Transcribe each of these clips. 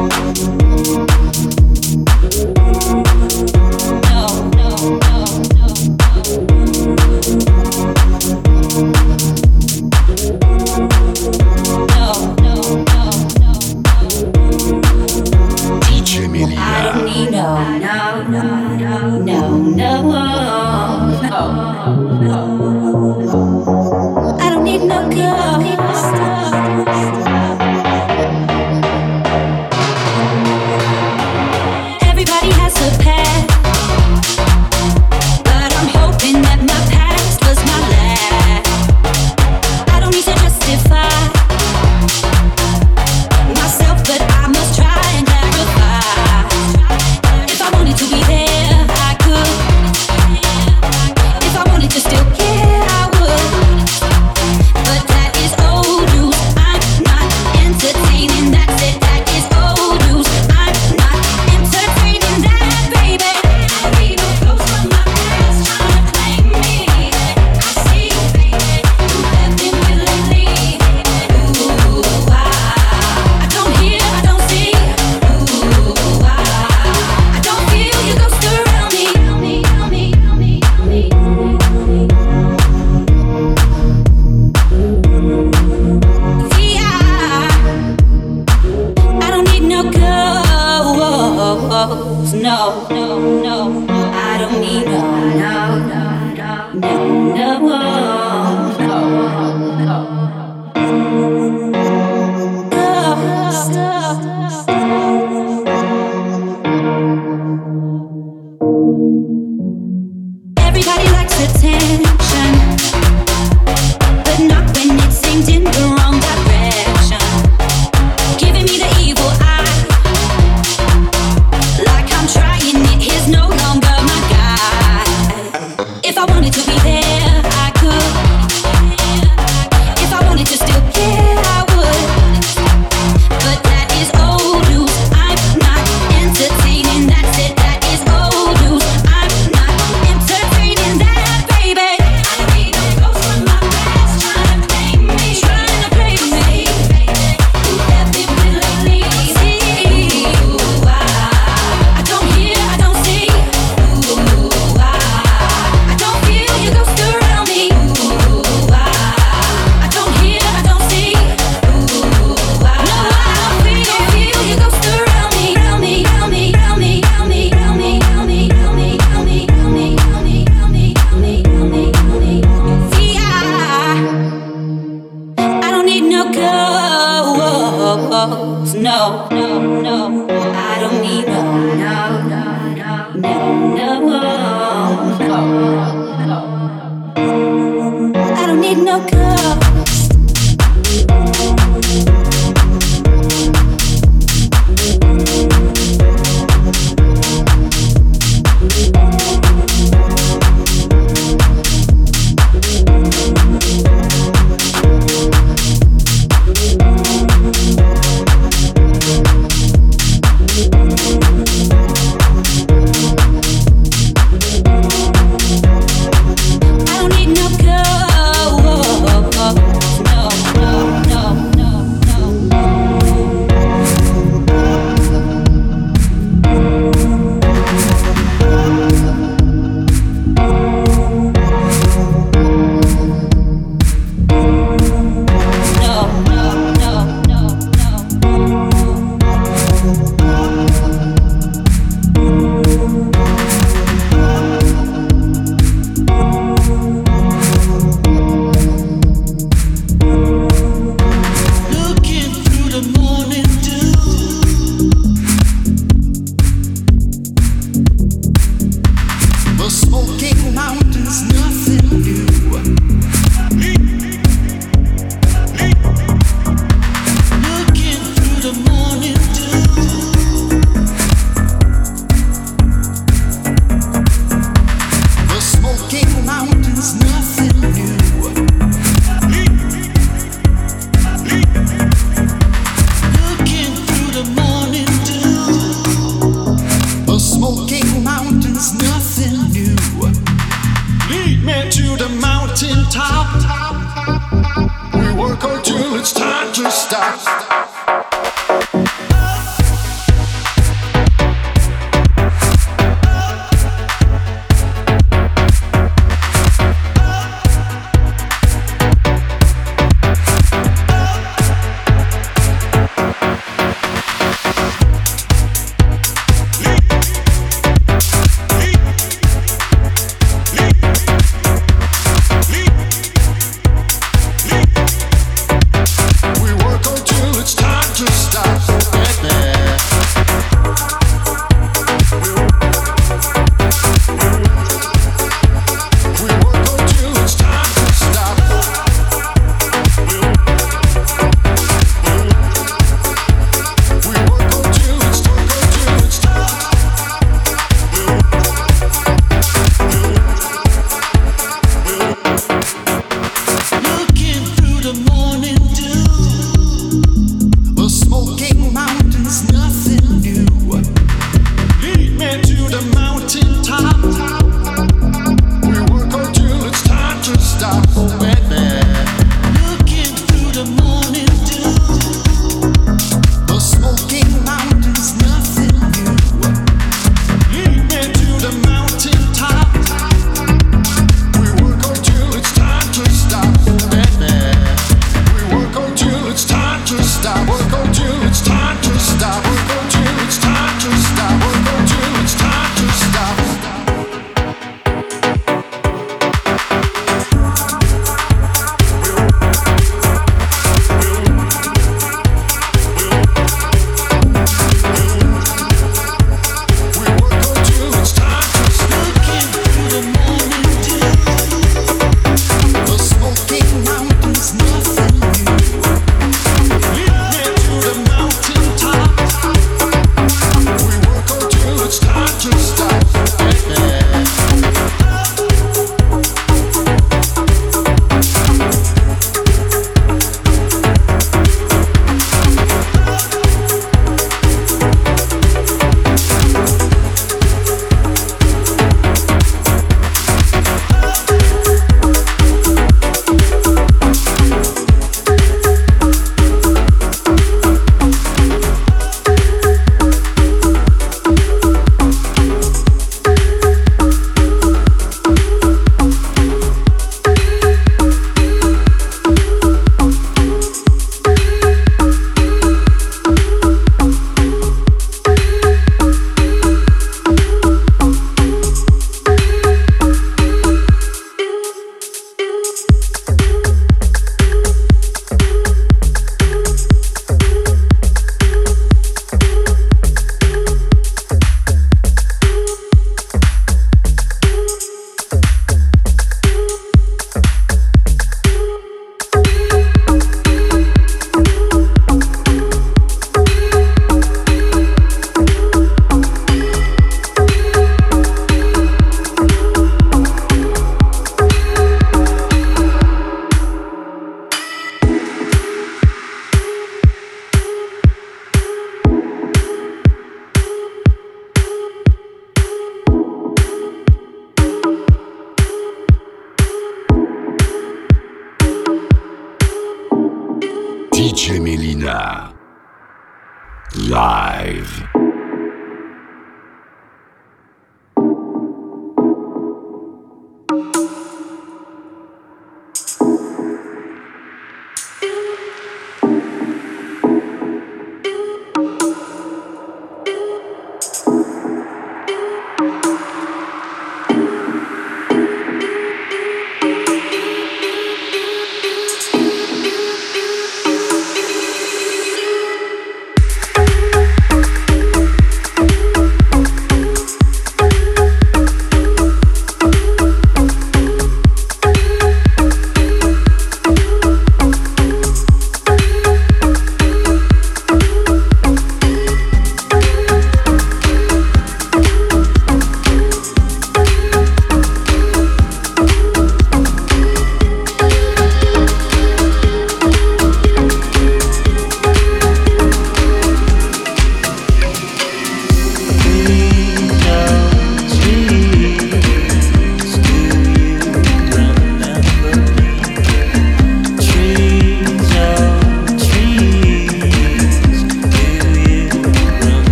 it's time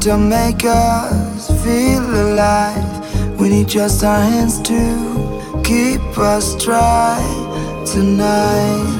to make us feel alive. We need just our hands to keep us dry tonight.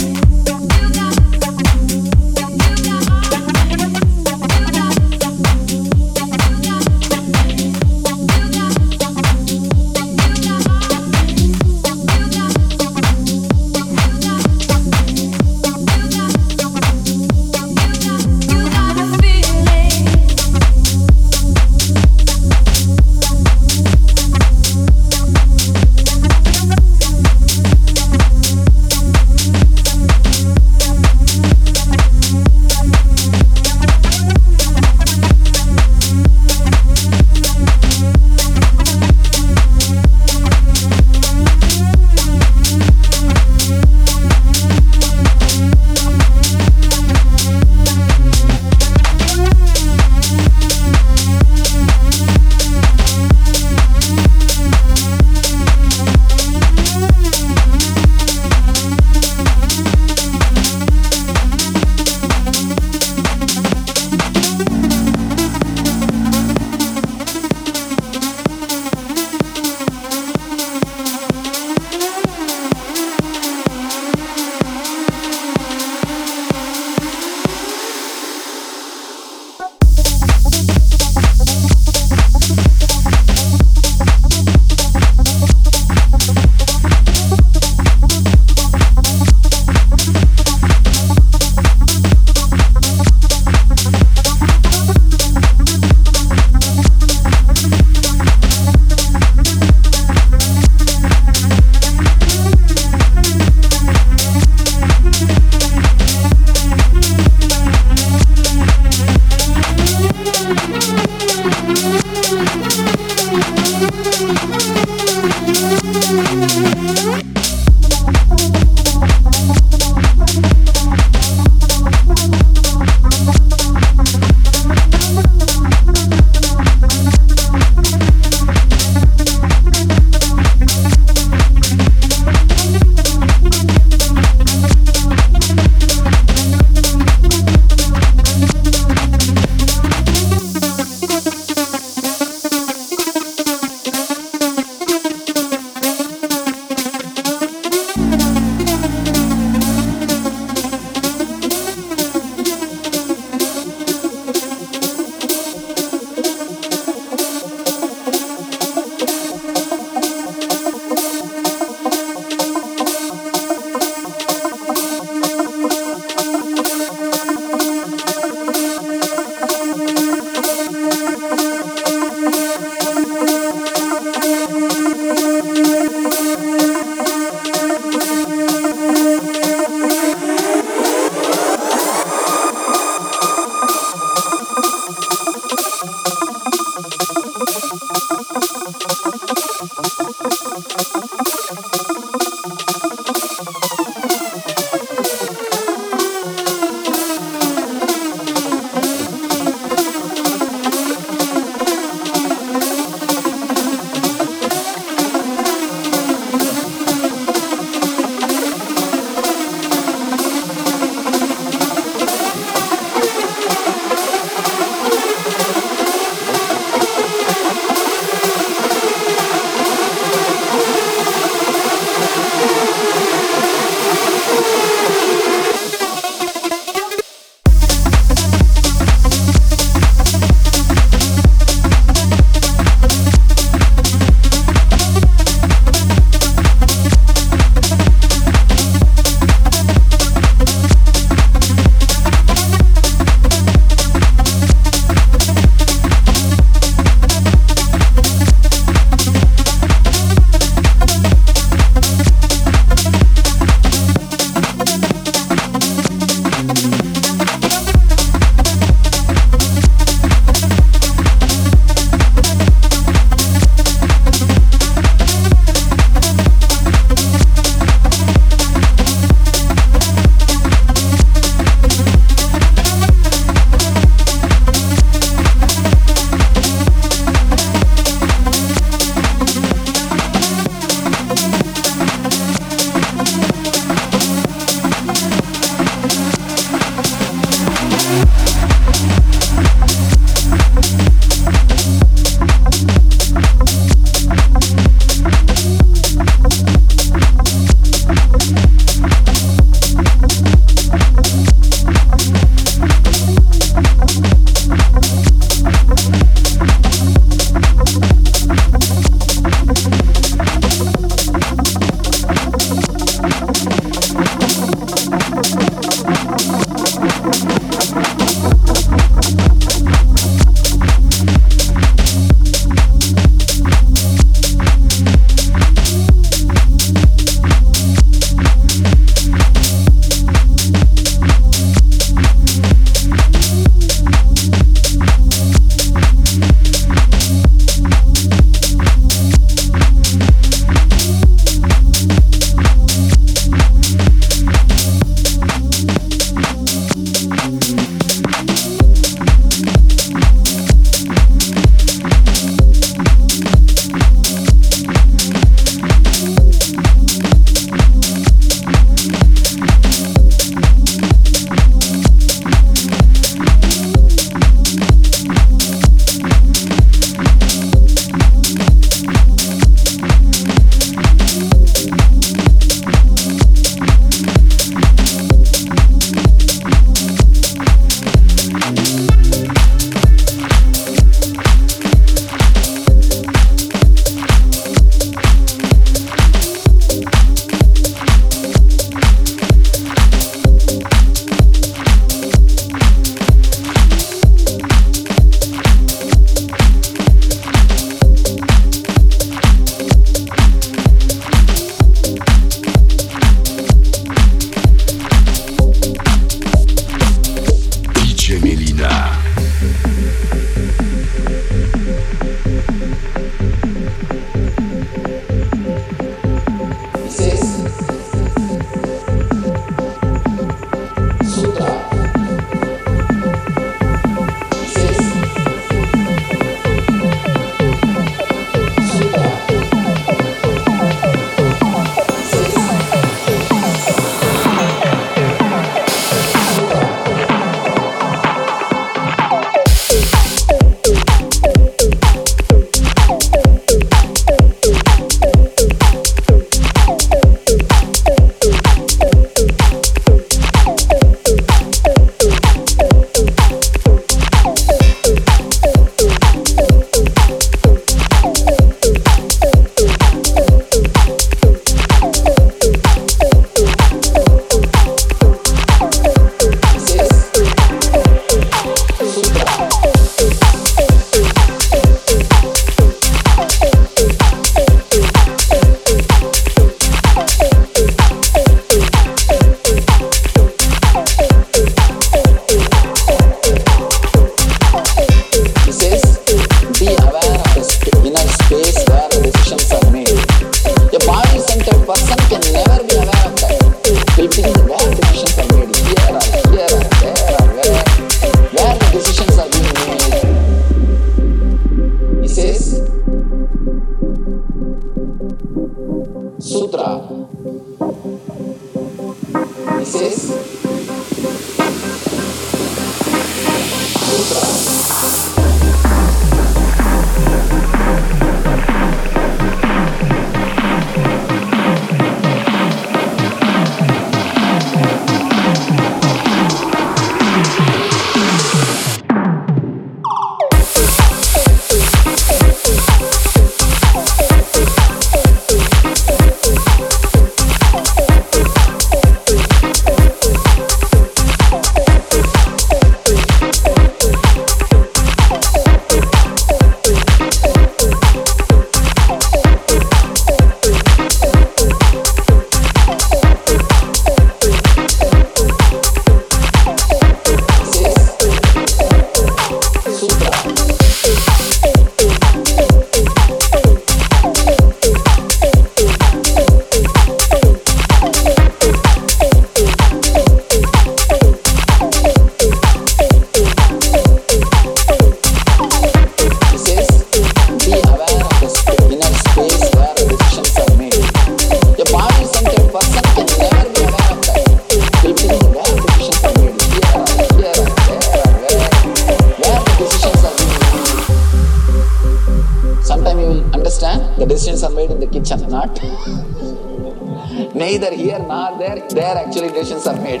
not. Neither here nor there, there actually decisions are made.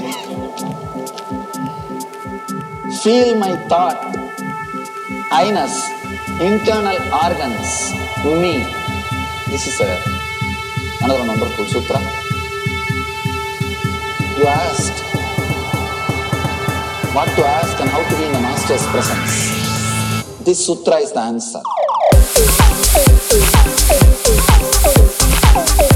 Feel my thought, anus, internal organs, me. This is a, another wonderful sutra. You asked what to ask and how to be in the master's presence. This sutra is the answer. Oh, oh, oh.